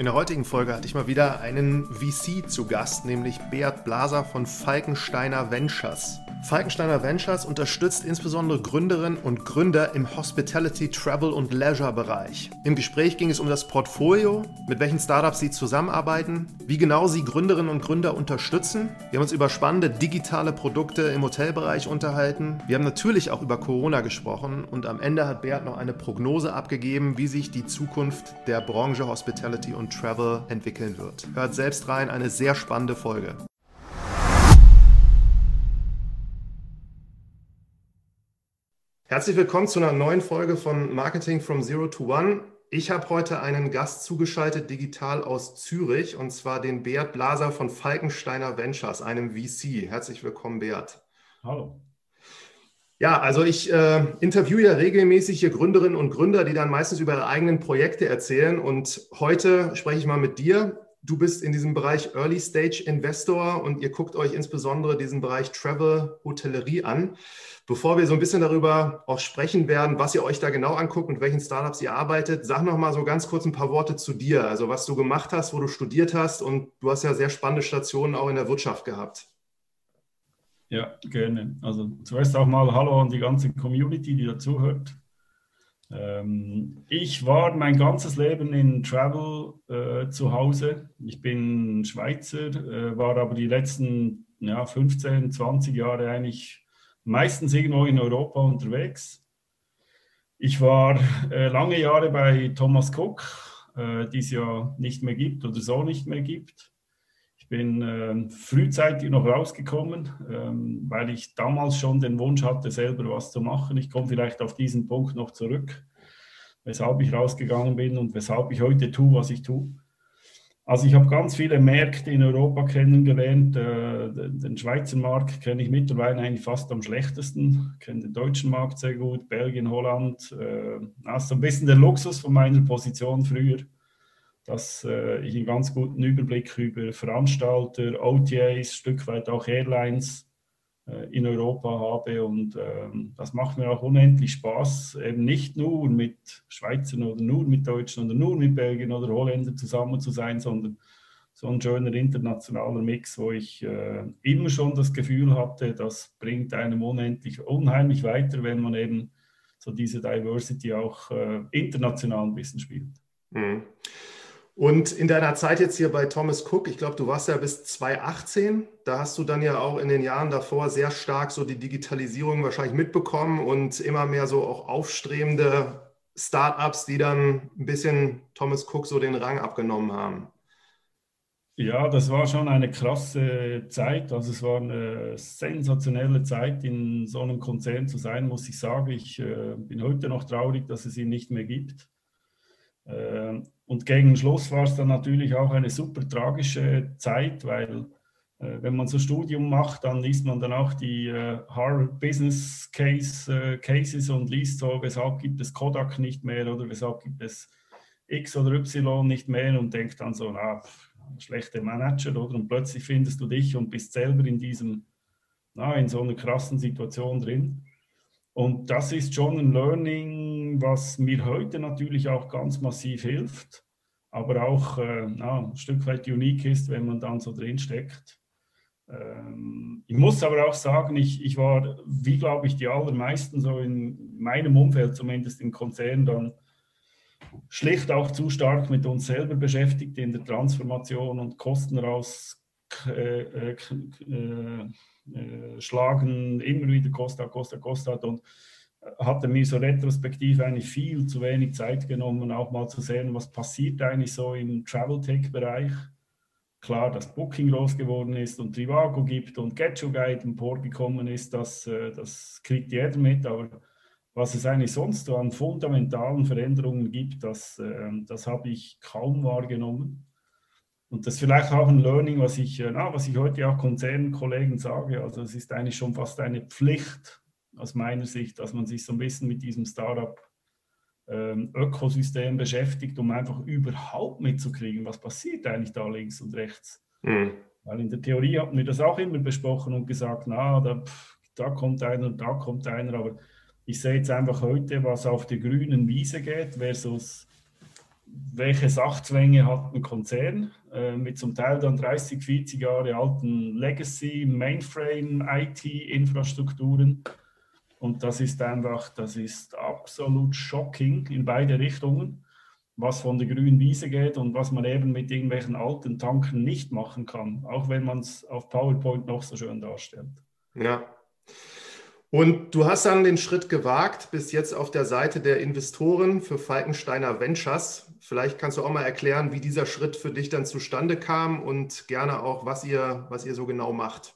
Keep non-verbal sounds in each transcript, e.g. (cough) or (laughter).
In der heutigen Folge hatte ich mal wieder einen VC zu Gast, nämlich Beat Blaser von Falkensteiner Ventures. Falkensteiner Ventures unterstützt insbesondere Gründerinnen und Gründer im Hospitality, Travel und Leisure Bereich. Im Gespräch ging es um das Portfolio, mit welchen Startups sie zusammenarbeiten, wie genau sie Gründerinnen und Gründer unterstützen. Wir haben uns über spannende digitale Produkte im Hotelbereich unterhalten. Wir haben natürlich auch über Corona gesprochen und am Ende hat Beat noch eine Prognose abgegeben, wie sich die Zukunft der Branche Hospitality und Travel entwickeln wird. Hört selbst rein, eine sehr spannende Folge. Herzlich willkommen zu einer neuen Folge von Marketing from Zero to One. Ich habe heute einen Gast zugeschaltet, digital aus Zürich, und zwar den Beat Blaser von Falkensteiner Ventures, einem VC. Herzlich willkommen, Beat. Hallo. Ja, also ich äh, interviewe ja regelmäßig hier Gründerinnen und Gründer, die dann meistens über ihre eigenen Projekte erzählen. Und heute spreche ich mal mit dir. Du bist in diesem Bereich Early Stage Investor und ihr guckt euch insbesondere diesen Bereich Travel, Hotellerie an. Bevor wir so ein bisschen darüber auch sprechen werden, was ihr euch da genau anguckt, mit welchen Startups ihr arbeitet, sag noch mal so ganz kurz ein paar Worte zu dir. Also was du gemacht hast, wo du studiert hast und du hast ja sehr spannende Stationen auch in der Wirtschaft gehabt. Ja, gerne. Also zuerst auch mal Hallo an die ganze Community, die dazuhört. Ähm, ich war mein ganzes Leben in Travel äh, zu Hause. Ich bin Schweizer, äh, war aber die letzten ja, 15, 20 Jahre eigentlich meistens irgendwo in Europa unterwegs. Ich war äh, lange Jahre bei Thomas Cook, äh, die es ja nicht mehr gibt oder so nicht mehr gibt. Ich bin äh, frühzeitig noch rausgekommen, ähm, weil ich damals schon den Wunsch hatte, selber was zu machen. Ich komme vielleicht auf diesen Punkt noch zurück, weshalb ich rausgegangen bin und weshalb ich heute tue, was ich tue. Also ich habe ganz viele Märkte in Europa kennengelernt. Äh, den Schweizer Markt kenne ich mittlerweile eigentlich fast am schlechtesten. Ich kenne den deutschen Markt sehr gut, Belgien, Holland. Äh, das ist ein bisschen der Luxus von meiner Position früher, dass äh, ich einen ganz guten Überblick über Veranstalter, OTAs, Stück weit auch Airlines äh, in Europa habe. Und ähm, das macht mir auch unendlich Spaß, eben nicht nur mit Schweizern oder nur mit Deutschen oder nur mit Belgien oder Holländern zusammen zu sein, sondern so ein schöner internationaler Mix, wo ich äh, immer schon das Gefühl hatte, das bringt einem unendlich, unheimlich weiter, wenn man eben so diese Diversity auch äh, international ein bisschen spielt. Mhm. Und in deiner Zeit jetzt hier bei Thomas Cook, ich glaube, du warst ja bis 2018, da hast du dann ja auch in den Jahren davor sehr stark so die Digitalisierung wahrscheinlich mitbekommen und immer mehr so auch aufstrebende Startups, die dann ein bisschen Thomas Cook so den Rang abgenommen haben. Ja, das war schon eine krasse Zeit. Also es war eine sensationelle Zeit, in so einem Konzern zu sein, muss ich sagen. Ich äh, bin heute noch traurig, dass es ihn nicht mehr gibt. Äh, und gegen Schluss war es dann natürlich auch eine super tragische Zeit, weil äh, wenn man so Studium macht, dann liest man dann auch die äh, Harvard Business Case, äh, Cases und liest so, weshalb gibt es Kodak nicht mehr oder weshalb gibt es X oder Y nicht mehr und denkt dann so, na, schlechte Manager oder und plötzlich findest du dich und bist selber in diesem, na, in so einer krassen Situation drin. Und das ist schon ein Learning, was mir heute natürlich auch ganz massiv hilft, aber auch äh, ja, ein Stück weit unique ist, wenn man dann so drin steckt. Ähm, ich muss aber auch sagen, ich, ich war, wie glaube ich, die allermeisten so in meinem Umfeld, zumindest im Konzern, dann schlicht auch zu stark mit uns selber beschäftigt in der Transformation und Kosten raus. Äh, äh, äh äh, schlagen, immer wieder Costa, Costa, Costa und hatte mir so retrospektiv eigentlich viel zu wenig Zeit genommen, auch mal zu sehen, was passiert eigentlich so im Travel-Tech-Bereich. Klar, dass Booking groß geworden ist und Trivago gibt und GetYourGuide emporgekommen ist, das, äh, das kriegt jeder mit, aber was es eigentlich sonst so an fundamentalen Veränderungen gibt, das, das habe ich kaum wahrgenommen. Und das ist vielleicht auch ein Learning, was ich, äh, na, was ich heute auch Konzernkollegen sage. Also es ist eigentlich schon fast eine Pflicht aus meiner Sicht, dass man sich so ein bisschen mit diesem Startup-Ökosystem ähm, beschäftigt, um einfach überhaupt mitzukriegen, was passiert eigentlich da links und rechts. Mhm. Weil in der Theorie hatten wir das auch immer besprochen und gesagt, na, da, da kommt einer und da kommt einer, aber ich sehe jetzt einfach heute, was auf der grünen Wiese geht versus welche Sachzwänge hat ein Konzern äh, mit zum Teil dann 30, 40 Jahre alten Legacy, Mainframe, IT-Infrastrukturen. Und das ist einfach, das ist absolut shocking in beide Richtungen, was von der grünen Wiese geht und was man eben mit irgendwelchen alten Tanken nicht machen kann, auch wenn man es auf PowerPoint noch so schön darstellt. Ja, und du hast dann den Schritt gewagt, bis jetzt auf der Seite der Investoren für Falkensteiner Ventures. Vielleicht kannst du auch mal erklären, wie dieser Schritt für dich dann zustande kam und gerne auch, was ihr, was ihr so genau macht.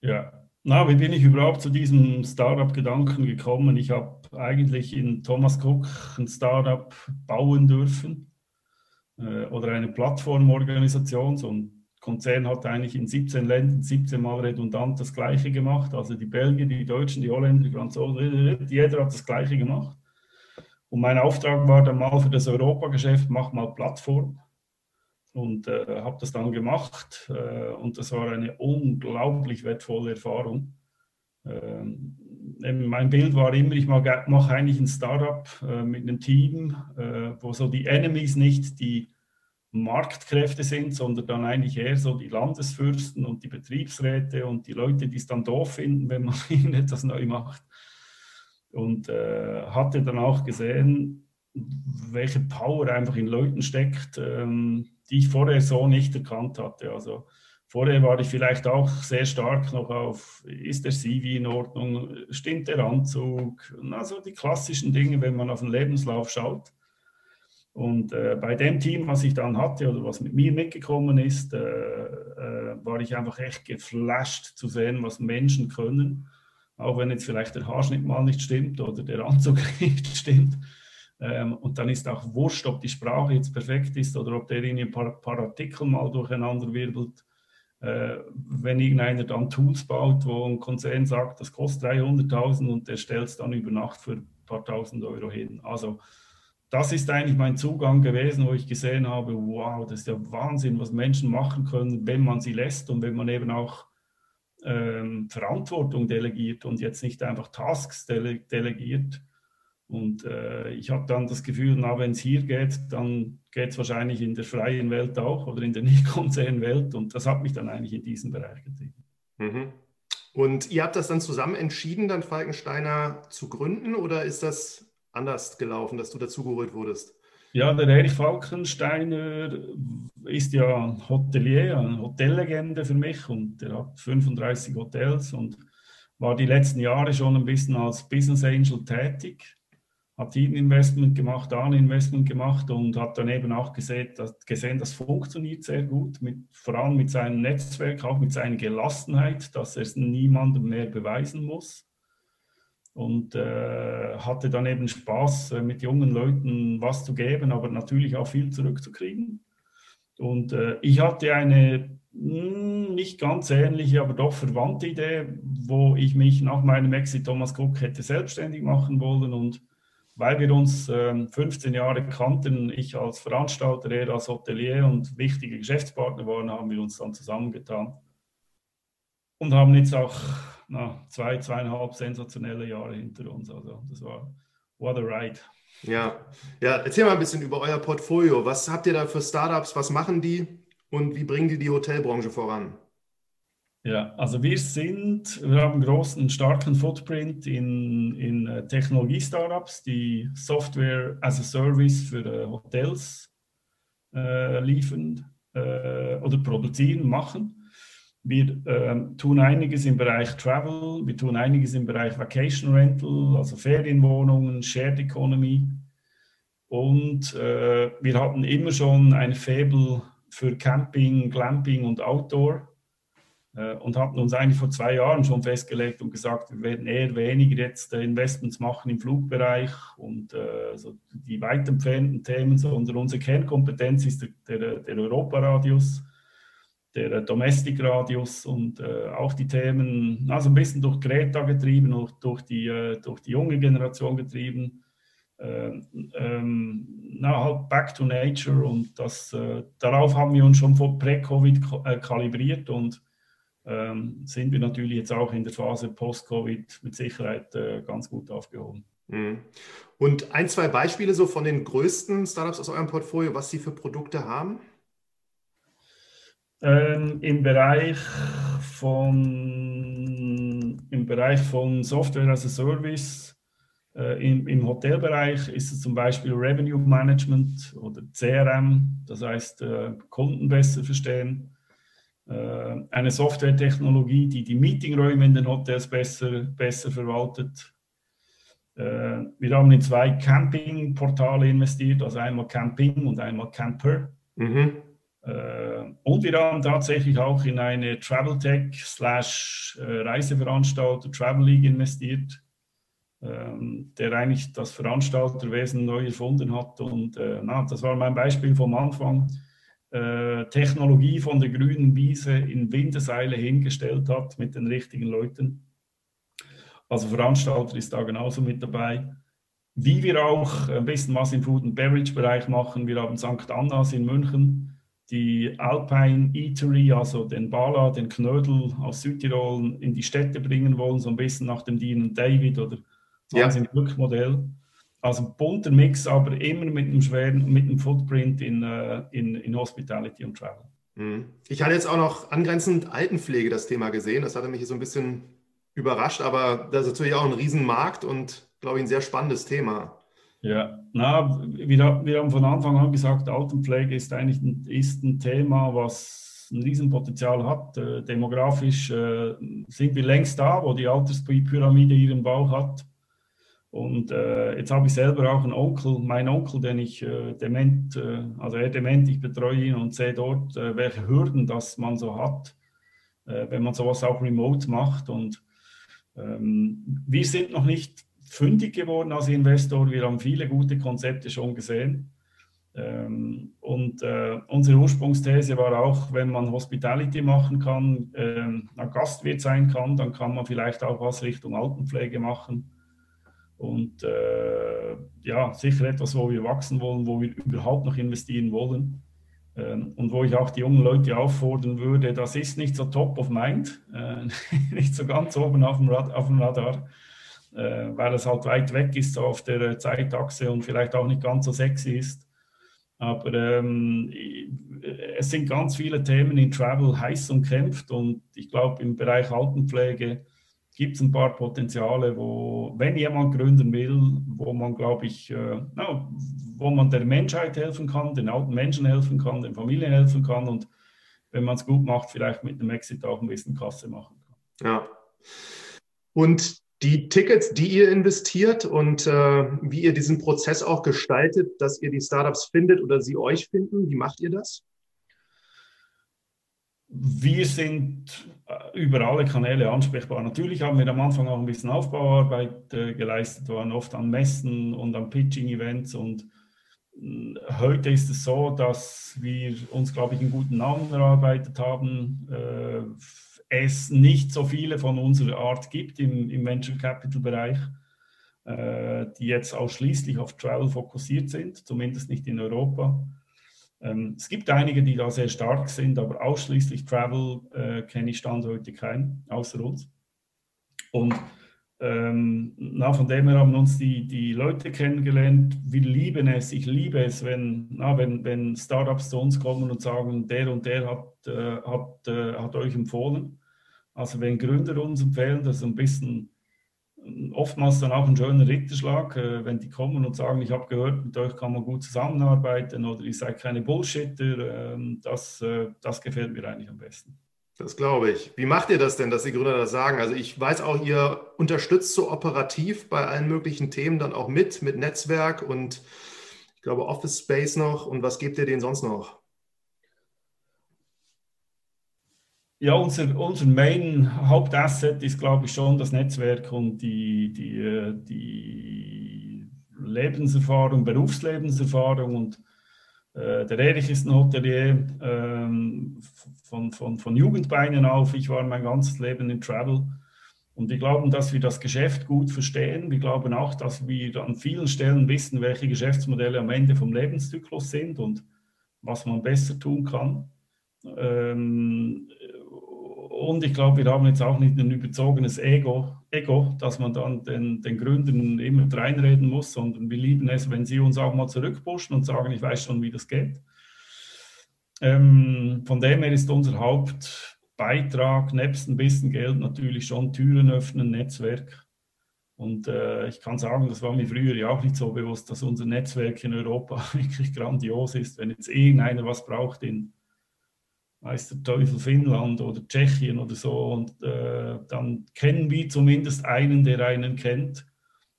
Ja, na, wie bin ich überhaupt zu diesem Startup-Gedanken gekommen? Ich habe eigentlich in Thomas Cook ein Startup bauen dürfen äh, oder eine Plattformorganisation, so ein Konzern hat eigentlich in 17 Ländern 17 Mal redundant das Gleiche gemacht. Also die Belgier, die Deutschen, die Holländer, die Franzosen, jeder hat das Gleiche gemacht. Und mein Auftrag war dann mal für das Europageschäft, mach mal Plattform. Und äh, habe das dann gemacht. Äh, und das war eine unglaublich wertvolle Erfahrung. Ähm, mein Bild war immer, ich mache eigentlich ein Startup äh, mit einem Team, äh, wo so die Enemies nicht die Marktkräfte sind, sondern dann eigentlich eher so die Landesfürsten und die Betriebsräte und die Leute, die es dann doof finden, wenn man (laughs) etwas neu macht. Und äh, hatte dann auch gesehen, welche Power einfach in Leuten steckt, ähm, die ich vorher so nicht erkannt hatte. Also vorher war ich vielleicht auch sehr stark noch auf, ist der CV in Ordnung, stimmt der Anzug, also die klassischen Dinge, wenn man auf den Lebenslauf schaut. Und äh, bei dem Team, was ich dann hatte oder was mit mir mitgekommen ist, äh, äh, war ich einfach echt geflasht zu sehen, was Menschen können. Auch wenn jetzt vielleicht der Haarschnitt mal nicht stimmt oder der Anzug (laughs) nicht stimmt. Ähm, und dann ist auch wurscht, ob die Sprache jetzt perfekt ist oder ob der in ein paar, paar Artikel mal durcheinander wirbelt. Äh, wenn irgendeiner dann Tools baut, wo ein Konzern sagt, das kostet 300.000 und der stellt es dann über Nacht für ein paar tausend Euro hin. Also das ist eigentlich mein Zugang gewesen, wo ich gesehen habe, wow, das ist ja Wahnsinn, was Menschen machen können, wenn man sie lässt und wenn man eben auch ähm, Verantwortung delegiert und jetzt nicht einfach Tasks dele delegiert. Und äh, ich habe dann das Gefühl, na, wenn es hier geht, dann geht es wahrscheinlich in der freien Welt auch oder in der (laughs) Nicht-Konzern-Welt. Und das hat mich dann eigentlich in diesen Bereich getrieben. Mhm. Und ihr habt das dann zusammen entschieden, dann Falkensteiner zu gründen oder ist das anders gelaufen, dass du dazugeholt wurdest? Ja, der Erich Falkensteiner ist ja Hotelier, eine Hotellegende für mich und er hat 35 Hotels und war die letzten Jahre schon ein bisschen als Business Angel tätig, hat hier ein Investment gemacht, da ein Investment gemacht und hat dann eben auch gesehen, dass, gesehen, das funktioniert sehr gut, mit, vor allem mit seinem Netzwerk, auch mit seiner Gelassenheit, dass er es niemandem mehr beweisen muss und äh, hatte dann eben Spaß, äh, mit jungen Leuten was zu geben, aber natürlich auch viel zurückzukriegen. Und äh, ich hatte eine hm, nicht ganz ähnliche, aber doch verwandte Idee, wo ich mich nach meinem Exit Thomas Cook hätte selbstständig machen wollen. Und weil wir uns 15 ähm, Jahre kannten, ich als Veranstalter, er als Hotelier und wichtige Geschäftspartner waren, haben wir uns dann zusammengetan und haben jetzt auch na, zwei, zweieinhalb sensationelle Jahre hinter uns. Also das war what a ride. Ja, ja, erzähl mal ein bisschen über euer Portfolio. Was habt ihr da für Startups? Was machen die und wie bringen die die Hotelbranche voran? Ja, also wir sind, wir haben einen großen, starken Footprint in, in äh, Technologie-Startups, die Software as a Service für äh, Hotels äh, liefern äh, oder produzieren, machen. Wir äh, tun einiges im Bereich Travel, wir tun einiges im Bereich Vacation Rental, also Ferienwohnungen, Shared Economy. Und äh, wir hatten immer schon ein Faible für Camping, Glamping und Outdoor und hatten uns eigentlich vor zwei Jahren schon festgelegt und gesagt, wir werden eher weniger jetzt äh, Investments machen im Flugbereich und äh, so die weit entfernten Themen, sondern unsere Kernkompetenz ist der, der, der Europaradius der Domestic Radius und äh, auch die Themen, also ein bisschen durch Greta getrieben, und durch die, äh, durch die junge Generation getrieben. Äh, ähm, na, halt back to nature und das, äh, darauf haben wir uns schon vor Prä-Covid äh, kalibriert und ähm, sind wir natürlich jetzt auch in der Phase Post-Covid mit Sicherheit äh, ganz gut aufgehoben. Mhm. Und ein, zwei Beispiele so von den größten Startups aus eurem Portfolio, was sie für Produkte haben? Ähm, Im Bereich von im Bereich von Software as a Service äh, im, im, Hotelbereich ist es zum Beispiel Revenue Management oder CRM, das heißt äh, Kunden besser verstehen. Äh, eine Softwaretechnologie, die die Meetingräume in den Hotels besser, besser verwaltet. Äh, wir haben in zwei Campingportale investiert, also einmal Camping und einmal Camper. Mhm. Äh, und wir haben tatsächlich auch in eine Travel Tech slash Reiseveranstalter Travel League investiert, ähm, der eigentlich das Veranstalterwesen neu erfunden hat. Und na, das war mein Beispiel vom Anfang. Technologie von der grünen Wiese in Winterseile hingestellt hat mit den richtigen Leuten. Also Veranstalter ist da genauso mit dabei. Wie wir auch ein bisschen was im Food and Beverage Bereich machen. Wir haben St. Annas in München, die Alpine Eatery, also den Bala, den Knödel aus Südtirol in die Städte bringen wollen, so ein bisschen nach dem Dean David oder Wahnsinn ja. Glückmodell. Also bunter Mix, aber immer mit einem schweren, mit einem Footprint in, äh, in, in Hospitality und Travel. Mhm. Ich hatte jetzt auch noch angrenzend Altenpflege das Thema gesehen. Das hatte mich so ein bisschen überrascht, aber das ist natürlich auch ein Riesenmarkt und, glaube ich, ein sehr spannendes Thema. Ja, na, wir, wir haben von Anfang an gesagt, Altenpflege ist eigentlich ein, ist ein Thema, was ein Riesenpotenzial hat. Äh, demografisch äh, sind wir längst da, wo die Alterspyramide ihren Bauch hat. Und äh, jetzt habe ich selber auch einen Onkel, meinen Onkel, den ich äh, dement, äh, also er dement, ich betreue ihn und sehe dort, äh, welche Hürden das man so hat, wenn man sowas auch remote macht. Und ähm, wir sind noch nicht fündig geworden als Investor. Wir haben viele gute Konzepte schon gesehen. Ähm, und äh, unsere Ursprungsthese war auch, wenn man Hospitality machen kann, äh, ein Gastwirt sein kann, dann kann man vielleicht auch was Richtung Altenpflege machen. Und äh, ja, sicher etwas, wo wir wachsen wollen, wo wir überhaupt noch investieren wollen. Ähm, und wo ich auch die jungen Leute auffordern würde, das ist nicht so top of mind, äh, (laughs) nicht so ganz oben auf dem, Rad, auf dem Radar, äh, weil es halt weit weg ist so auf der Zeitachse und vielleicht auch nicht ganz so sexy ist. Aber ähm, es sind ganz viele Themen in Travel heiß umkämpft und ich glaube im Bereich Altenpflege gibt es ein paar Potenziale, wo, wenn jemand gründen will, wo man, glaube ich, äh, wo man der Menschheit helfen kann, den alten Menschen helfen kann, den Familien helfen kann und wenn man es gut macht, vielleicht mit einem Exit auch ein bisschen Kasse machen kann. Ja. Und die Tickets, die ihr investiert und äh, wie ihr diesen Prozess auch gestaltet, dass ihr die Startups findet oder sie euch finden, wie macht ihr das? Wir sind äh, über alle Kanäle ansprechbar. Natürlich haben wir am Anfang auch ein bisschen Aufbauarbeit äh, geleistet, waren oft an Messen und an Pitching-Events und äh, heute ist es so, dass wir uns, glaube ich, einen guten Namen erarbeitet haben. Äh, es nicht so viele von unserer Art gibt im, im Venture Capital Bereich, äh, die jetzt ausschließlich auf Travel fokussiert sind, zumindest nicht in Europa. Ähm, es gibt einige, die da sehr stark sind, aber ausschließlich Travel äh, kenne ich Stand heute keinen, außer uns. Und ähm, na, von dem her haben uns die, die Leute kennengelernt. Wir lieben es, ich liebe es, wenn, na, wenn, wenn Startups zu uns kommen und sagen, der und der hat, äh, hat, äh, hat euch empfohlen. Also wenn Gründer uns empfehlen, das ist ein bisschen oftmals dann auch ein schöner Ritterschlag, äh, wenn die kommen und sagen, ich habe gehört, mit euch kann man gut zusammenarbeiten oder ihr seid keine Bullshitter. Ähm, das, äh, das gefällt mir eigentlich am besten. Das glaube ich. Wie macht ihr das denn, dass die Gründer das sagen? Also ich weiß auch, ihr unterstützt so operativ bei allen möglichen Themen dann auch mit, mit Netzwerk und ich glaube Office Space noch. Und was gebt ihr denen sonst noch? Ja, unser, unser Main Hauptasset ist, glaube ich, schon das Netzwerk und die, die, äh, die Lebenserfahrung, Berufslebenserfahrung. Und äh, der Erich ist ein Hotelier ähm, von, von, von Jugendbeinen auf. Ich war mein ganzes Leben im Travel. Und wir glauben, dass wir das Geschäft gut verstehen. Wir glauben auch, dass wir an vielen Stellen wissen, welche Geschäftsmodelle am Ende vom Lebenszyklus sind und was man besser tun kann. Ähm, und ich glaube, wir haben jetzt auch nicht ein überzogenes Ego, Ego dass man dann den, den Gründern immer reinreden muss, sondern wir lieben es, wenn sie uns auch mal zurückpushen und sagen, ich weiß schon, wie das geht. Ähm, von dem her ist unser Hauptbeitrag, nebst ein bisschen Geld, natürlich schon Türen öffnen, Netzwerk. Und äh, ich kann sagen, das war mir früher ja auch nicht so bewusst, dass unser Netzwerk in Europa (laughs) wirklich grandios ist. Wenn jetzt irgendeiner was braucht in weiß der Teufel Finnland oder Tschechien oder so, und äh, dann kennen wir zumindest einen, der einen kennt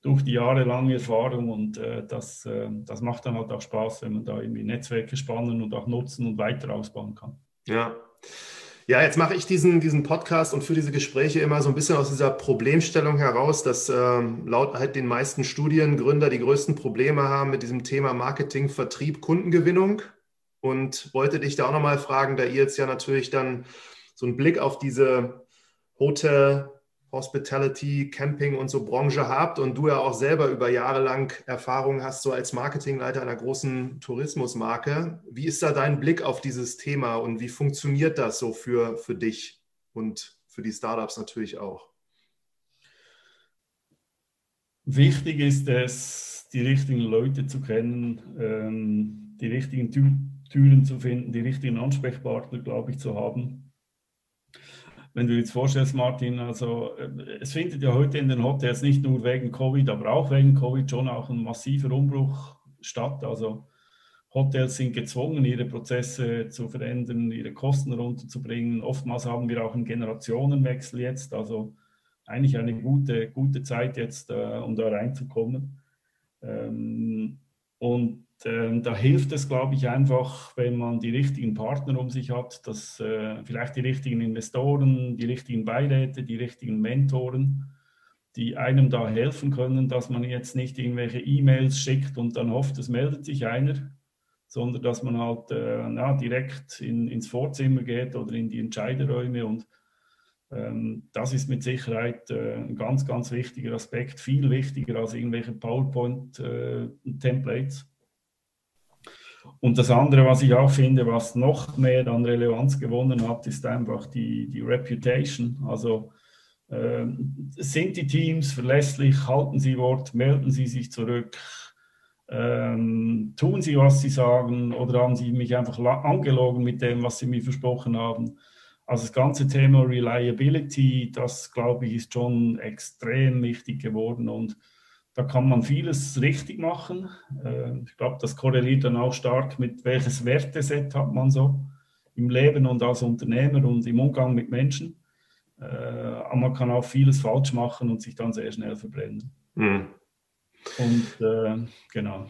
durch die jahrelange Erfahrung und äh, das, äh, das macht dann halt auch Spaß, wenn man da irgendwie Netzwerke spannen und auch nutzen und weiter ausbauen kann. Ja. Ja, jetzt mache ich diesen, diesen Podcast und für diese Gespräche immer so ein bisschen aus dieser Problemstellung heraus, dass ähm, laut halt den meisten Studiengründer die größten Probleme haben mit diesem Thema Marketing, Vertrieb, Kundengewinnung und wollte dich da auch nochmal fragen, da ihr jetzt ja natürlich dann so einen Blick auf diese Hotel, Hospitality, Camping und so Branche habt und du ja auch selber über Jahre lang Erfahrung hast, so als Marketingleiter einer großen Tourismusmarke. Wie ist da dein Blick auf dieses Thema und wie funktioniert das so für, für dich und für die Startups natürlich auch? Wichtig ist es, die richtigen Leute zu kennen, ähm, die richtigen Türen zu finden, die richtigen Ansprechpartner, glaube ich, zu haben wenn du jetzt vorstellst, Martin, also äh, es findet ja heute in den Hotels nicht nur wegen Covid, aber auch wegen Covid schon auch ein massiver Umbruch statt. Also Hotels sind gezwungen, ihre Prozesse zu verändern, ihre Kosten runterzubringen. Oftmals haben wir auch einen Generationenwechsel jetzt, also eigentlich eine gute, gute Zeit jetzt, äh, um da reinzukommen. Ähm, und ähm, da hilft es, glaube ich, einfach, wenn man die richtigen Partner um sich hat, dass äh, vielleicht die richtigen Investoren, die richtigen Beiräte, die richtigen Mentoren, die einem da helfen können, dass man jetzt nicht irgendwelche E-Mails schickt und dann hofft, es meldet sich einer, sondern dass man halt äh, na, direkt in, ins Vorzimmer geht oder in die Entscheiderräume und ähm, das ist mit Sicherheit äh, ein ganz, ganz wichtiger Aspekt, viel wichtiger als irgendwelche PowerPoint-Templates. Und das andere, was ich auch finde, was noch mehr an Relevanz gewonnen hat, ist einfach die, die Reputation. Also äh, sind die Teams verlässlich, halten sie Wort, melden sie sich zurück, ähm, tun sie, was sie sagen? Oder haben sie mich einfach angelogen mit dem, was sie mir versprochen haben. Also das ganze Thema Reliability, das glaube ich, ist schon extrem wichtig geworden. Und da kann man vieles richtig machen. Äh, ich glaube, das korreliert dann auch stark mit welches Werteset hat man so im Leben und als Unternehmer und im Umgang mit Menschen. Äh, aber man kann auch vieles falsch machen und sich dann sehr schnell verbrennen. Mhm. Und äh, genau.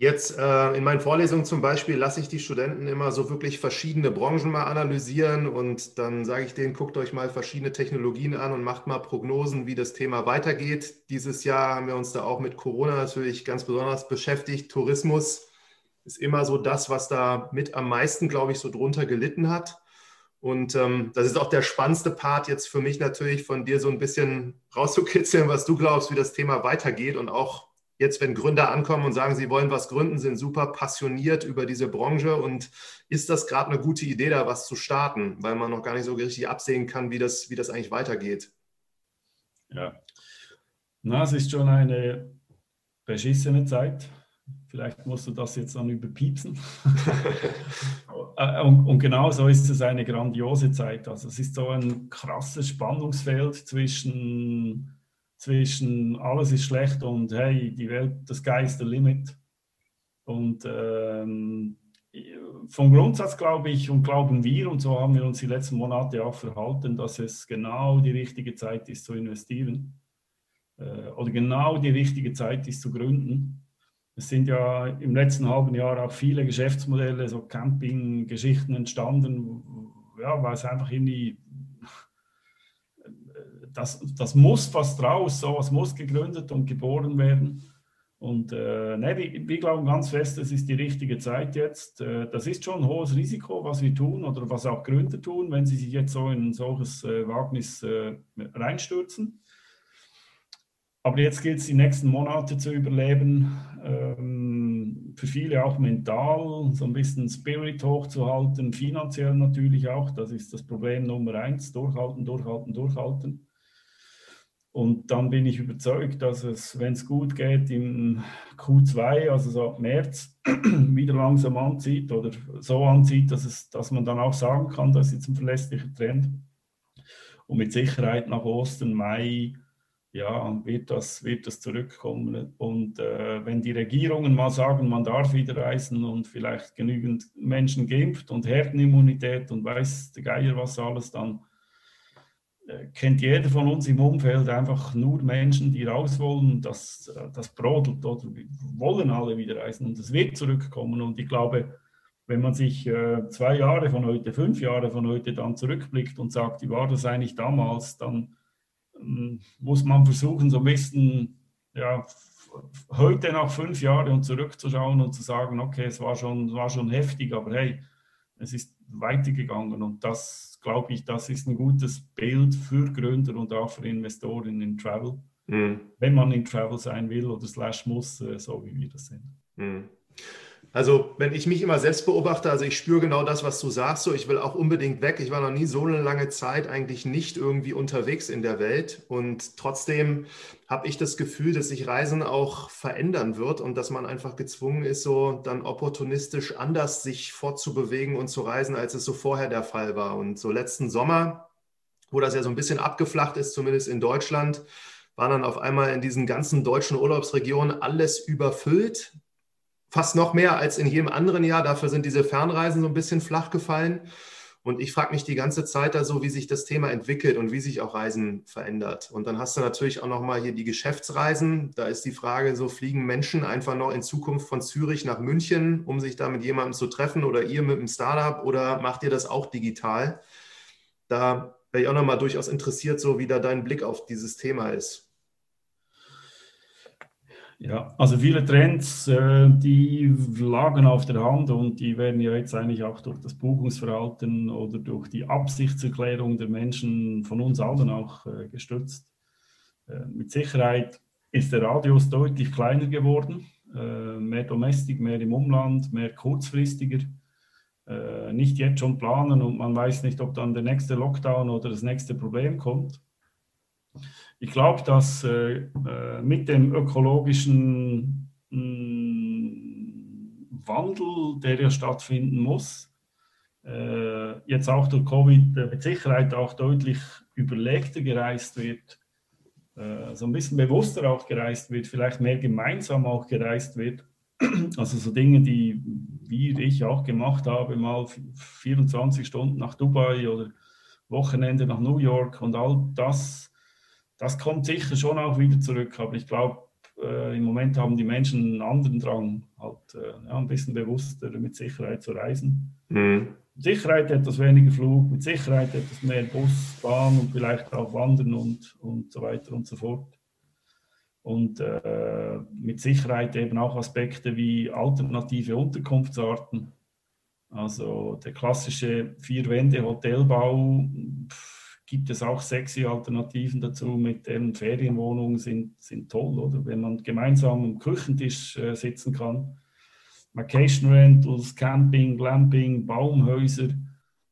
Jetzt äh, in meinen Vorlesungen zum Beispiel lasse ich die Studenten immer so wirklich verschiedene Branchen mal analysieren und dann sage ich denen, guckt euch mal verschiedene Technologien an und macht mal Prognosen, wie das Thema weitergeht. Dieses Jahr haben wir uns da auch mit Corona natürlich ganz besonders beschäftigt. Tourismus ist immer so das, was da mit am meisten, glaube ich, so drunter gelitten hat. Und ähm, das ist auch der spannendste Part jetzt für mich natürlich von dir so ein bisschen rauszukitzeln, was du glaubst, wie das Thema weitergeht und auch jetzt, wenn Gründer ankommen und sagen, sie wollen was gründen, sind super passioniert über diese Branche und ist das gerade eine gute Idee, da was zu starten, weil man noch gar nicht so richtig absehen kann, wie das, wie das eigentlich weitergeht? Ja, na, es ist schon eine beschissene Zeit. Vielleicht musst du das jetzt dann überpiepsen. (laughs) Äh, und, und genau so ist es eine grandiose Zeit. Also es ist so ein krasses Spannungsfeld zwischen zwischen alles ist schlecht und hey, die Welt, das Sky is the limit. Und ähm, vom Grundsatz glaube ich und glauben wir, und so haben wir uns die letzten Monate auch verhalten, dass es genau die richtige Zeit ist zu investieren äh, oder genau die richtige Zeit ist zu gründen. Es sind ja im letzten halben Jahr auch viele Geschäftsmodelle, so Camping-Geschichten entstanden, ja, weil es einfach irgendwie das, das muss fast raus, sowas muss gegründet und geboren werden. Und äh, ne, wir, wir, glauben ganz fest, es ist die richtige Zeit jetzt. Äh, das ist schon ein hohes Risiko, was wir tun oder was auch Gründer tun, wenn sie sich jetzt so in ein solches äh, Wagnis äh, reinstürzen. Aber jetzt gilt es, die nächsten Monate zu überleben. Ähm, für viele auch mental so ein bisschen Spirit hochzuhalten, finanziell natürlich auch. Das ist das Problem Nummer eins. Durchhalten, durchhalten, durchhalten. Und dann bin ich überzeugt, dass es, wenn es gut geht, im Q2, also so ab März, (clears throat) wieder langsam anzieht oder so anzieht, dass, es, dass man dann auch sagen kann, das ist jetzt ein verlässlicher Trend. Und mit Sicherheit nach Ostern, Mai, ja, wird das, wird das zurückkommen. Und äh, wenn die Regierungen mal sagen, man darf wieder reisen und vielleicht genügend Menschen geimpft und Herdenimmunität und weiß der Geier was alles, dann kennt jeder von uns im Umfeld einfach nur Menschen, die raus wollen. Das, äh, das brodelt oder wollen alle wieder reisen und es wird zurückkommen. Und ich glaube, wenn man sich äh, zwei Jahre von heute, fünf Jahre von heute dann zurückblickt und sagt, wie war das eigentlich damals, dann ähm, muss man versuchen, so ein bisschen ja, heute nach fünf Jahren und zurückzuschauen und zu sagen, okay, es war schon, war schon heftig, aber hey, es ist weitergegangen und das, glaube ich, das ist ein gutes Bild für Gründer und auch für Investoren in Travel, mhm. wenn man in Travel sein will oder slash muss, äh, so wie wir das sind. Mhm. Also, wenn ich mich immer selbst beobachte, also ich spüre genau das, was du sagst, so ich will auch unbedingt weg. Ich war noch nie so eine lange Zeit eigentlich nicht irgendwie unterwegs in der Welt und trotzdem habe ich das Gefühl, dass sich Reisen auch verändern wird und dass man einfach gezwungen ist, so dann opportunistisch anders sich fortzubewegen und zu reisen, als es so vorher der Fall war. Und so letzten Sommer, wo das ja so ein bisschen abgeflacht ist, zumindest in Deutschland, war dann auf einmal in diesen ganzen deutschen Urlaubsregionen alles überfüllt fast noch mehr als in jedem anderen Jahr. Dafür sind diese Fernreisen so ein bisschen flach gefallen. Und ich frage mich die ganze Zeit da so, wie sich das Thema entwickelt und wie sich auch Reisen verändert. Und dann hast du natürlich auch nochmal hier die Geschäftsreisen. Da ist die Frage, so fliegen Menschen einfach noch in Zukunft von Zürich nach München, um sich da mit jemandem zu treffen oder ihr mit einem Startup oder macht ihr das auch digital? Da wäre ich auch nochmal durchaus interessiert, so wie da dein Blick auf dieses Thema ist. Ja, also viele Trends, äh, die lagen auf der Hand und die werden ja jetzt eigentlich auch durch das Buchungsverhalten oder durch die Absichtserklärung der Menschen von uns allen auch äh, gestützt. Äh, mit Sicherheit ist der Radius deutlich kleiner geworden, mehr Domestik, mehr im Umland, mehr kurzfristiger. Nicht jetzt schon planen und man weiß nicht, ob dann der nächste Lockdown oder das nächste Problem kommt. Ich glaube, dass äh, äh, mit dem ökologischen mh, mm, Wandel, der ja stattfinden muss, äh, jetzt auch durch Covid äh, mit Sicherheit auch deutlich überlegter gereist wird, äh, so ein bisschen bewusster auch gereist wird, vielleicht mehr gemeinsam auch gereist wird. Also so Dinge, die wir, ich auch gemacht habe, mal 24 Stunden nach Dubai oder Wochenende nach New York und all das das kommt sicher schon auch wieder zurück, aber ich glaube, äh, im Moment haben die Menschen einen anderen Drang, halt äh, ja, ein bisschen bewusster mit Sicherheit zu reisen. Mhm. Mit Sicherheit etwas weniger Flug, mit Sicherheit etwas mehr Bus, Bahn und vielleicht auch Wandern und, und so weiter und so fort. Und äh, mit Sicherheit eben auch Aspekte wie alternative Unterkunftsarten. Also der klassische Vier-Wände-Hotelbau. Gibt es auch sexy Alternativen dazu mit den Ferienwohnungen sind, sind toll, oder? Wenn man gemeinsam am Küchentisch äh, sitzen kann. Vacation Rentals, Camping, Glamping, Baumhäuser.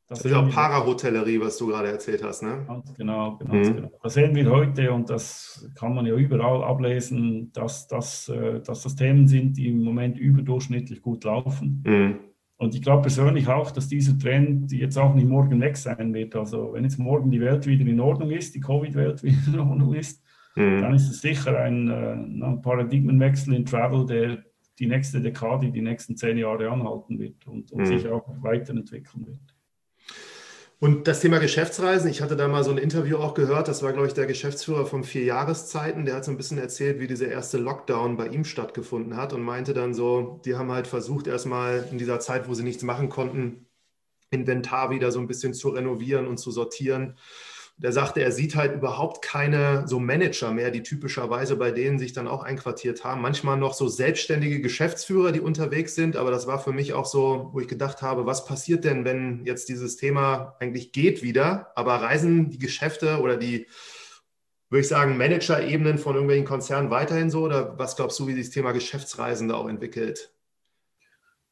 Das, das ist auch Parahotellerie, was du gerade erzählt hast, ne? Ganz genau, genau, mhm. genau. Das sehen wir heute und das kann man ja überall ablesen, dass, dass, äh, dass das Themen sind, die im Moment überdurchschnittlich gut laufen. Mhm. Und ich glaube persönlich auch, dass dieser Trend jetzt auch nicht morgen weg sein wird. Also wenn jetzt morgen die Welt wieder in Ordnung ist, die Covid-Welt (laughs) wieder in Ordnung ist, mhm. dann ist es sicher ein, äh, ein, Paradigmenwechsel in Travel, der die nächste Dekade, die nächsten zehn Jahre anhalten wird und, und mhm. sich auch weiterentwickeln wird. Und das Thema Geschäftsreisen, ich hatte da mal so ein Interview auch gehört, das war, glaube ich, der Geschäftsführer von Vier Jahreszeiten, der hat so ein bisschen erzählt, wie dieser erste Lockdown bei ihm stattgefunden hat und meinte dann so, die haben halt versucht, erstmal in dieser Zeit, wo sie nichts machen konnten, Inventar wieder so ein bisschen zu renovieren und zu sortieren der sagte, er sieht halt überhaupt keine so Manager mehr, die typischerweise bei denen sich dann auch einquartiert haben. Manchmal noch so selbstständige Geschäftsführer, die unterwegs sind, aber das war für mich auch so, wo ich gedacht habe, was passiert denn, wenn jetzt dieses Thema eigentlich geht wieder, aber reisen die Geschäfte oder die, würde ich sagen, Manager-Ebenen von irgendwelchen Konzernen weiterhin so oder was glaubst du, wie sich das Thema Geschäftsreisen da auch entwickelt?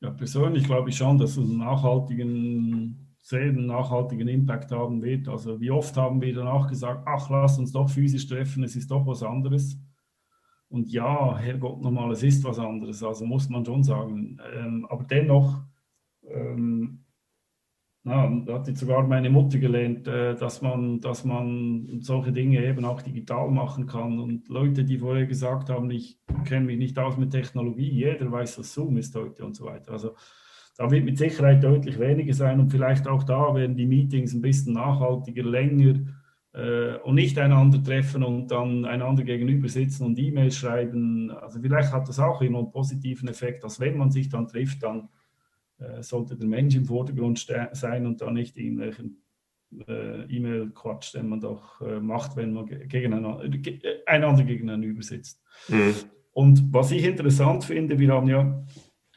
Ja, persönlich glaube ich schon, dass es einen nachhaltigen, sehr nachhaltigen Impact haben wird. Also wie oft haben wir danach gesagt, ach, lass uns doch physisch treffen, es ist doch was anderes. Und ja, Herrgott nochmal, es ist was anderes, also muss man schon sagen. Ähm, aber dennoch, ähm, na, da hat jetzt sogar meine Mutter gelernt, äh, dass, man, dass man solche Dinge eben auch digital machen kann. Und Leute, die vorher gesagt haben, ich kenne mich nicht aus mit Technologie, jeder weiß, was Zoom ist heute und so weiter. Also da wird mit Sicherheit deutlich weniger sein und vielleicht auch da werden die Meetings ein bisschen nachhaltiger, länger äh, und nicht einander treffen und dann einander gegenüber sitzen und E-Mails schreiben. Also vielleicht hat das auch immer einen positiven Effekt, dass wenn man sich dann trifft, dann äh, sollte der Mensch im Vordergrund sein und da nicht irgendwelchen äh, E-Mail-Quatsch, den man doch äh, macht, wenn man gegeneinander, äh, einander gegeneinander sitzt. Mhm. Und was ich interessant finde, wir haben ja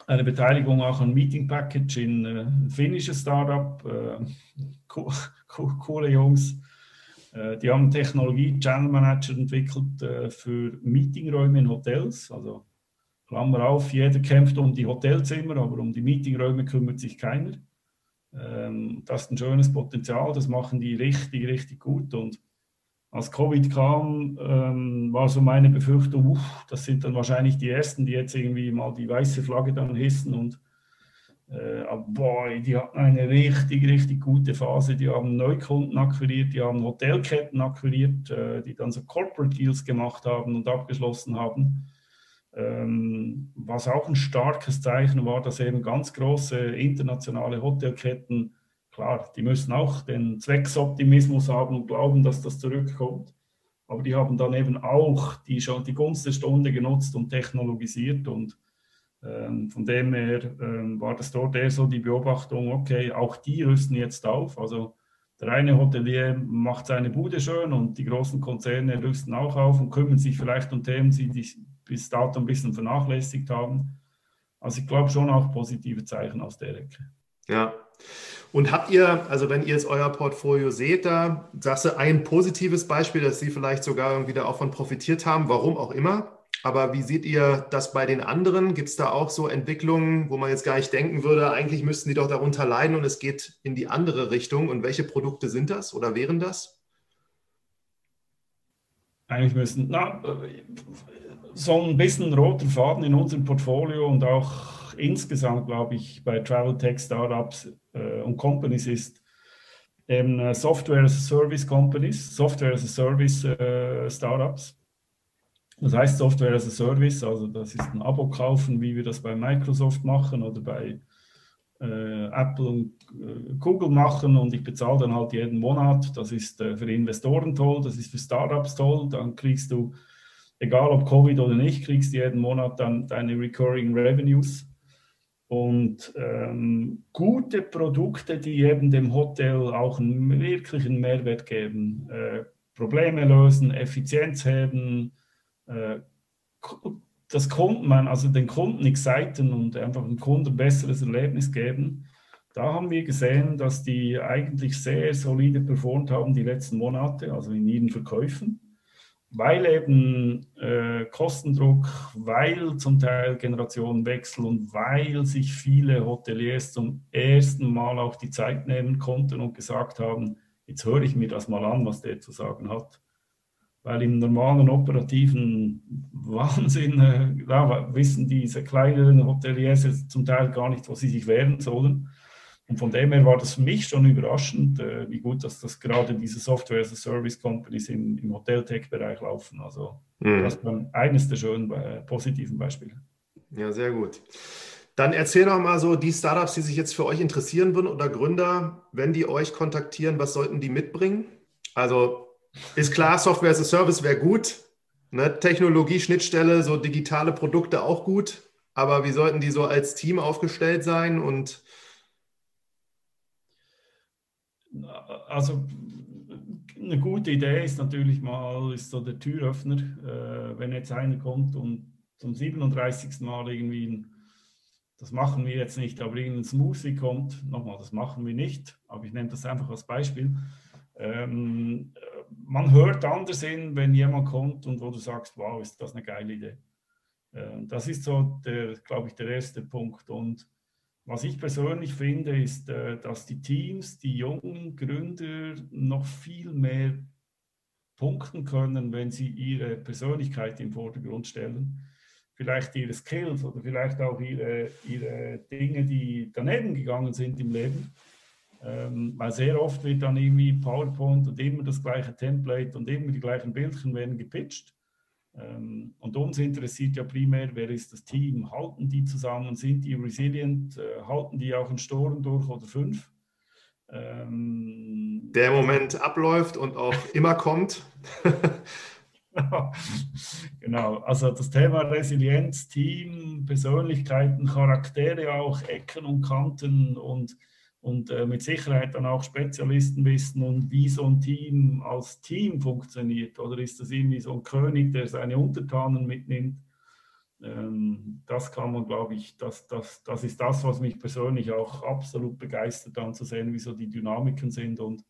eine Beteiligung auch an Meeting Package in äh, finnisches Startup, äh, co co coole Jungs. Äh, die haben Technologie Channel Manager entwickelt äh, für Meetingräume in Hotels, also Klammer auf, jeder kämpft um die Hotelzimmer, aber um die Meetingräume kümmert sich keiner. Ähm, das ist ein schönes Potenzial, das machen die richtig, richtig gut. Und als Covid kam, ähm, war so meine Befürchtung, uff, das sind dann wahrscheinlich die Ersten, die jetzt irgendwie mal die weiße Flagge dann hissen. Und äh, boah, die hatten eine richtig, richtig gute Phase. Die haben Neukunden akquiriert, die haben Hotelketten akquiriert, äh, die dann so Corporate Deals gemacht haben und abgeschlossen haben. Ähm, was auch ein starkes Zeichen war, dass eben ganz große internationale Hotelketten, klar, die müssen auch den Zwecksoptimismus haben und glauben, dass das zurückkommt. Aber die haben dann eben auch die, schon die Gunst der Stunde genutzt und technologisiert. Und ähm, von dem her ähm, war das dort eher so die Beobachtung, okay, auch die rüsten jetzt auf. Also der eine Hotelier macht seine Bude schön und die großen Konzerne rüsten auch auf und kümmern sich vielleicht um Themen, die, bis dato ein bisschen vernachlässigt haben. Also ich glaube schon auch positive Zeichen aus der Ecke. Ja. Und habt ihr, also wenn ihr jetzt euer Portfolio seht, da sagst du ein positives Beispiel, dass Sie vielleicht sogar da auch von profitiert haben, warum auch immer. Aber wie seht ihr das bei den anderen? Gibt es da auch so Entwicklungen, wo man jetzt gar nicht denken würde, eigentlich müssten die doch darunter leiden und es geht in die andere Richtung? Und welche Produkte sind das oder wären das? Eigentlich müssen, na, so ein bisschen roter Faden in unserem Portfolio und auch insgesamt, glaube ich, bei Travel Tech Startups äh, und Companies ist eben äh, Software as a Service Companies, Software as a Service äh, Startups. Das heißt Software as a Service, also das ist ein Abo kaufen, wie wir das bei Microsoft machen oder bei äh, Apple und äh, Google machen und ich bezahle dann halt jeden Monat. Das ist äh, für Investoren toll, das ist für Startups toll. Dann kriegst du egal ob Covid oder nicht, kriegst du jeden Monat dann deine Recurring Revenues. Und ähm, gute Produkte, die eben dem Hotel auch einen wirklichen Mehrwert geben, äh, Probleme lösen, Effizienz heben, äh, das Kunden, also den Kunden exciten und einfach dem Kunden ein besseres Erlebnis geben. Da haben wir gesehen, dass die eigentlich sehr solide performt haben die letzten Monate, also in ihren Verkäufen weil eben äh, Kostendruck, weil zum Teil Generationenwechsel und weil sich viele Hoteliers zum ersten Mal auch die Zeit nehmen konnten und gesagt haben, jetzt höre ich mir das mal an, was der zu sagen hat. Weil im normalen operativen Wahnsinn äh, da wissen diese kleineren Hoteliers zum Teil gar nicht, wo sie sich wehren sollen. Und von dem her war das für mich schon überraschend, äh, wie gut, dass das gerade diese Software as a Service Companies im, im Hotel-Tech-Bereich laufen. Also mhm. das war eines der schönen äh, positiven Beispiele. Ja, sehr gut. Dann erzähl noch mal so die Startups, die sich jetzt für euch interessieren würden oder Gründer, wenn die euch kontaktieren, was sollten die mitbringen? Also ist klar, Software as a Service wäre gut, ne? Technologie, Schnittstelle, so digitale Produkte auch gut, aber wie sollten die so als Team aufgestellt sein und also eine gute Idee ist natürlich mal, ist so der Türöffner, äh, wenn jetzt einer kommt und zum 37. Mal irgendwie, ein, das machen wir jetzt nicht, aber irgendein Smoothie kommt, nochmal, das machen wir nicht, aber ich nehme das einfach als Beispiel. Ähm, man hört anders hin, wenn jemand kommt und wo du sagst, wow, ist das eine geile Idee. Äh, das ist so, der, glaube ich, der erste Punkt und Was ich persönlich finde, ist, äh, dass die Teams, die jungen Gründer noch viel mehr punkten können, wenn sie ihre Persönlichkeit im Vordergrund stellen. Vielleicht ihre Skills oder vielleicht auch ihre, ihre Dinge, die daneben gegangen sind im Leben. Ähm, weil sehr oft wird dann irgendwie PowerPoint und immer das gleiche Template und immer die gleichen Bildchen werden gepitcht. Ähm, und uns interessiert ja primär, wer ist das Team? Halten die zusammen? Sind die resilient? Äh, halten die auch einen Sturm durch oder fünf? Ähm, Der Moment abläuft und auch (laughs) immer kommt. (laughs) genau, also das Thema Resilienz, Team, Persönlichkeiten, Charaktere auch, Ecken und Kanten und und äh, mit Sicherheit dann auch Spezialisten wissen und wie so ein Team als Team funktioniert. Oder ist das irgendwie so ein König, der seine Untertanen mitnimmt? Ähm, das kann man, glaube ich, das, das, das ist das, was mich persönlich auch absolut begeistert, dann zu sehen, wie so die Dynamiken sind und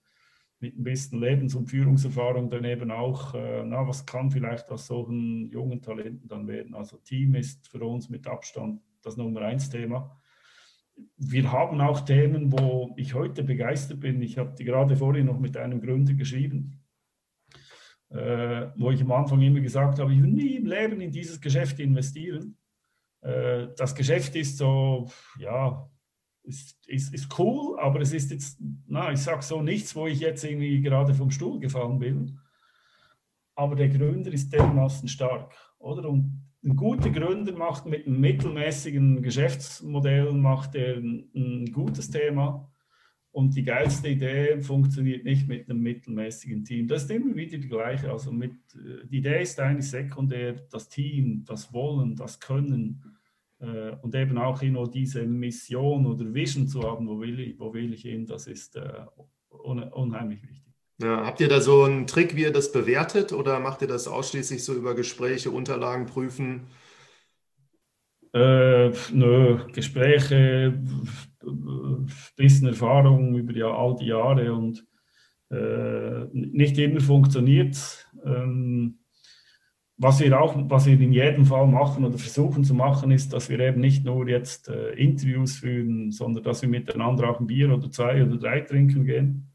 mit ein bisschen Lebens- und Führungserfahrung daneben auch, äh, na, was kann vielleicht aus solchen jungen Talenten dann werden. Also Team ist für uns mit Abstand das Nummer eins Thema wir haben auch Themen, wo ich heute begeistert bin. Ich habe gerade vorhin noch mit einem Gründer geschrieben, äh, wo ich am Anfang immer gesagt habe, ich will nie im Leben in dieses Geschäft investieren. Äh, das Geschäft ist so, ja, ist, ist, ist cool, aber es ist jetzt, na, ich sage so nichts, wo ich jetzt irgendwie gerade vom Stuhl gefallen bin. Aber der Gründer ist dermaßen stark, oder? Und ein guter Gründer macht mit einem mittelmäßigen Geschäftsmodell macht er ein, ein, gutes Thema und die geilste Idee funktioniert nicht mit einem mittelmäßigen Team. Das ist immer wieder die gleiche. Also mit, äh, die Idee ist eigentlich sekundär, das Team, das Wollen, das Können äh, und eben auch nur diese Mission oder Vision zu haben, wo will ich, wo will ich hin, das ist äh, un, unheimlich wichtig. Ja, habt ihr da so einen Trick, wie ihr das bewertet oder macht ihr das ausschließlich so über Gespräche, Unterlagen prüfen? Äh, nö, Gespräche, bisschen Erfahrung über die, all die Jahre und äh, nicht immer funktioniert. Ähm, was wir auch, was wir in jedem Fall machen oder versuchen zu machen, ist, dass wir eben nicht nur jetzt äh, Interviews führen, sondern dass wir miteinander auch ein Bier oder zwei oder drei trinken gehen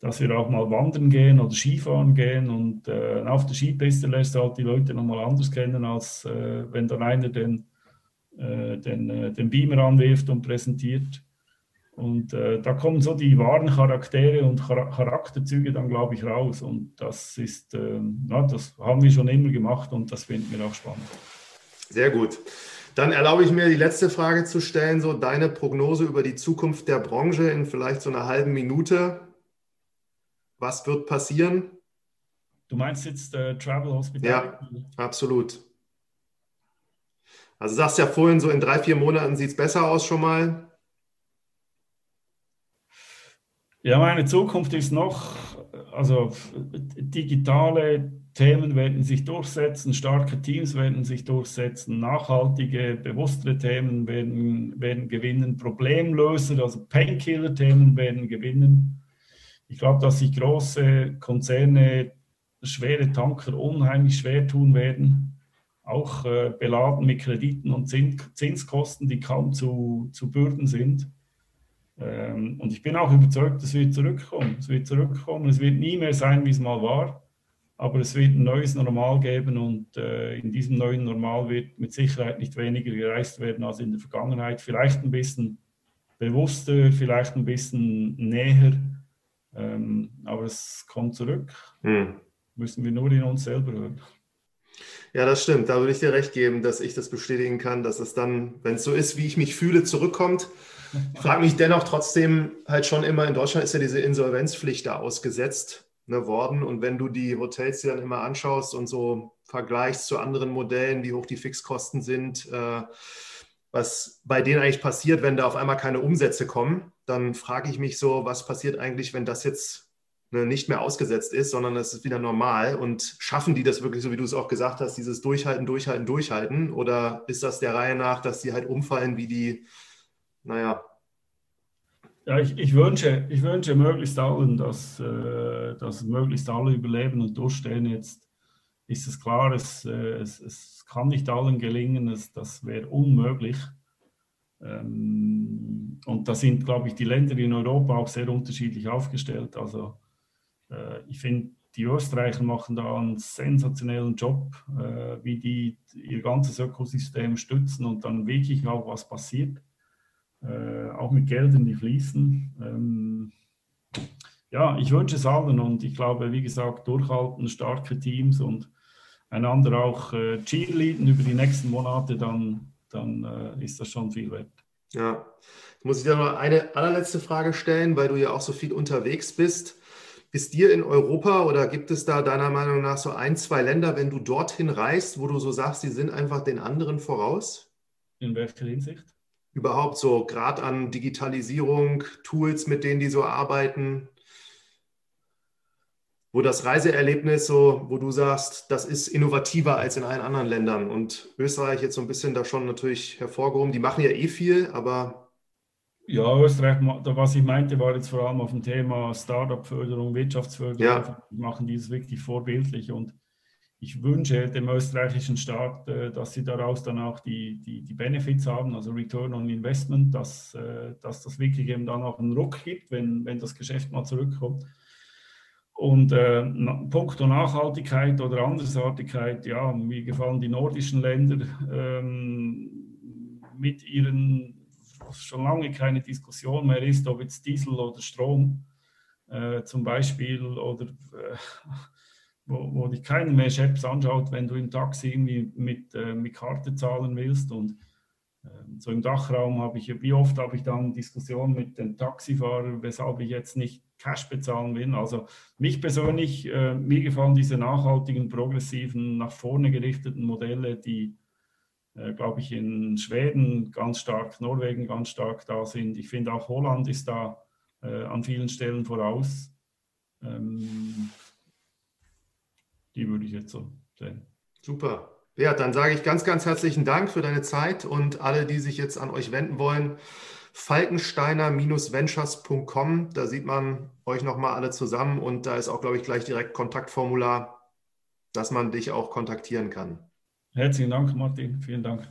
dass wir auch mal wandern gehen oder Skifahren gehen und äh, auf der Skipiste lässt halt die Leute nochmal anders kennen, als äh, wenn dann einer den, äh, den, äh, den Beamer anwirft und präsentiert. Und äh, da kommen so die wahren Charaktere und Charakterzüge dann, glaube ich, raus. Und das ist, ähm, ja, das haben wir schon immer gemacht und das finden wir auch spannend. Sehr gut. Dann erlaube ich mir die letzte Frage zu stellen, so deine Prognose über die Zukunft der Branche in vielleicht so einer halben Minute. Was wird passieren? Du meinst jetzt äh, Travel Hospital? Ja, absolut. Also sagst ja vorhin, so in drei, vier Monaten sieht es besser aus schon mal. Ja, meine Zukunft ist noch, also digitale Themen werden sich durchsetzen, starke Teams werden sich durchsetzen, nachhaltige, bewusstere Themen werden, werden gewinnen, Problemlöser, also Painkiller-Themen werden gewinnen. Ich glaube, dass sich große Konzerne schwere Tanker unheimlich schwer tun werden, auch äh, beladen mit Krediten und Zinskosten, die kaum zu, zu bürden sind. Ähm, und ich bin auch überzeugt, es wird zurückkommen. Es wird zurückkommen. Es wird nie mehr sein, wie es mal war, aber es wird ein neues Normal geben und äh, in diesem neuen Normal wird mit Sicherheit nicht weniger gereist werden als in der Vergangenheit. Vielleicht ein bisschen bewusster, vielleicht ein bisschen näher ähm, aber es kommt zurück. Hm. Müssen wir nur in uns selber hören. Ja, das stimmt. Da würde ich dir recht geben, dass ich das bestätigen kann, dass es dann, wenn es so ist, wie ich mich fühle, zurückkommt. Ich frage mich dennoch trotzdem halt schon immer, in Deutschland ist ja diese Insolvenzpflicht da ausgesetzt ne, worden. Und wenn du die Hotels dir dann immer anschaust und so vergleichst zu anderen Modellen, wie hoch die Fixkosten sind, äh, was bei denen eigentlich passiert, wenn da auf einmal keine Umsätze kommen, dann frage ich mich so, was passiert eigentlich, wenn das jetzt ne, nicht mehr ausgesetzt ist, sondern es ist wieder normal und schaffen die das wirklich, so wie du es auch gesagt hast, dieses Durchhalten, Durchhalten, Durchhalten? Oder ist das der Reihe nach, dass die halt umfallen wie die, naja. Ja, ich, ich wünsche, ich wünsche möglichst allen, dass, äh, dass möglichst alle überleben und durchstehen. Jetzt ist es klar, es, äh, es, es kann nicht allen gelingen, es, das wäre unmöglich. Ähm, und da sind, glaube ich, die Länder in Europa auch sehr unterschiedlich aufgestellt. Also äh, ich finde, die Österreicher machen da einen sensationellen Job, äh, wie die ihr ganzes Ökosystem stützen und dann wirklich auch was passiert. Äh, auch mit Geldern, die fließen. Ähm, ja, ich wünsche es allen und ich glaube, wie gesagt, durchhalten, starke Teams und einander auch äh, cheerleaden über die nächsten Monate, dann, dann äh, ist das schon viel wert. Ja, jetzt muss ich dir noch eine allerletzte Frage stellen, weil du ja auch so viel unterwegs bist. Ist dir in Europa oder gibt es da deiner Meinung nach so ein, zwei Länder, wenn du dorthin reist, wo du so sagst, die sind einfach den anderen voraus? In welcher Hinsicht? Überhaupt so, gerade an Digitalisierung, Tools, mit denen die so arbeiten wo das Reiseerlebnis so, wo du sagst, das ist innovativer als in allen anderen Ländern und Österreich jetzt so ein bisschen da schon natürlich hervorgehoben. Die machen ja eh viel, aber. Ja, Österreich, was ich meinte, war jetzt vor allem auf dem Thema Startup-Förderung, Wirtschaftsförderung. Ja. Die machen dieses wirklich vorbildlich und ich wünsche dem österreichischen Staat, äh, dass sie daraus dann auch die, die, die Benefits haben, also Return on Investment, dass, äh, dass das wirklich eben dann auch einen Ruck gibt, wenn, wenn das Geschäft mal zurückkommt. Und äh, puncto Nachhaltigkeit oder Andersartigkeit, ja, mir gefallen die nordischen Länder ähm, mit ihren, schon lange keine Diskussion mehr ist, ob jetzt Diesel oder Strom äh, zum Beispiel oder äh, wo, wo dich keiner mehr Chefs anschaut, wenn du im Taxi irgendwie mit, äh, mit Karte zahlen willst. Und ähm, so im Dachraum habe ich, wie oft habe ich dann Diskussionen mit den Taxifahrern, weshalb ich jetzt nicht Cash bezahlen will. Also mich persönlich, äh, mir gefallen diese nachhaltigen, progressiven, nach vorne gerichteten Modelle, die, äh, glaube ich, in Schweden ganz stark, Norwegen ganz stark da sind. Ich finde auch Holland ist da äh, an vielen Stellen voraus. Ähm, die würde ich jetzt so sehen. Super. Ja, dann sage ich ganz, ganz herzlichen Dank für deine Zeit und alle, die sich jetzt an euch wenden wollen. Falkensteiner-ventures.com, da sieht man euch nochmal alle zusammen und da ist auch, glaube ich, gleich direkt Kontaktformular, dass man dich auch kontaktieren kann. Herzlichen Dank, Martin. Vielen Dank.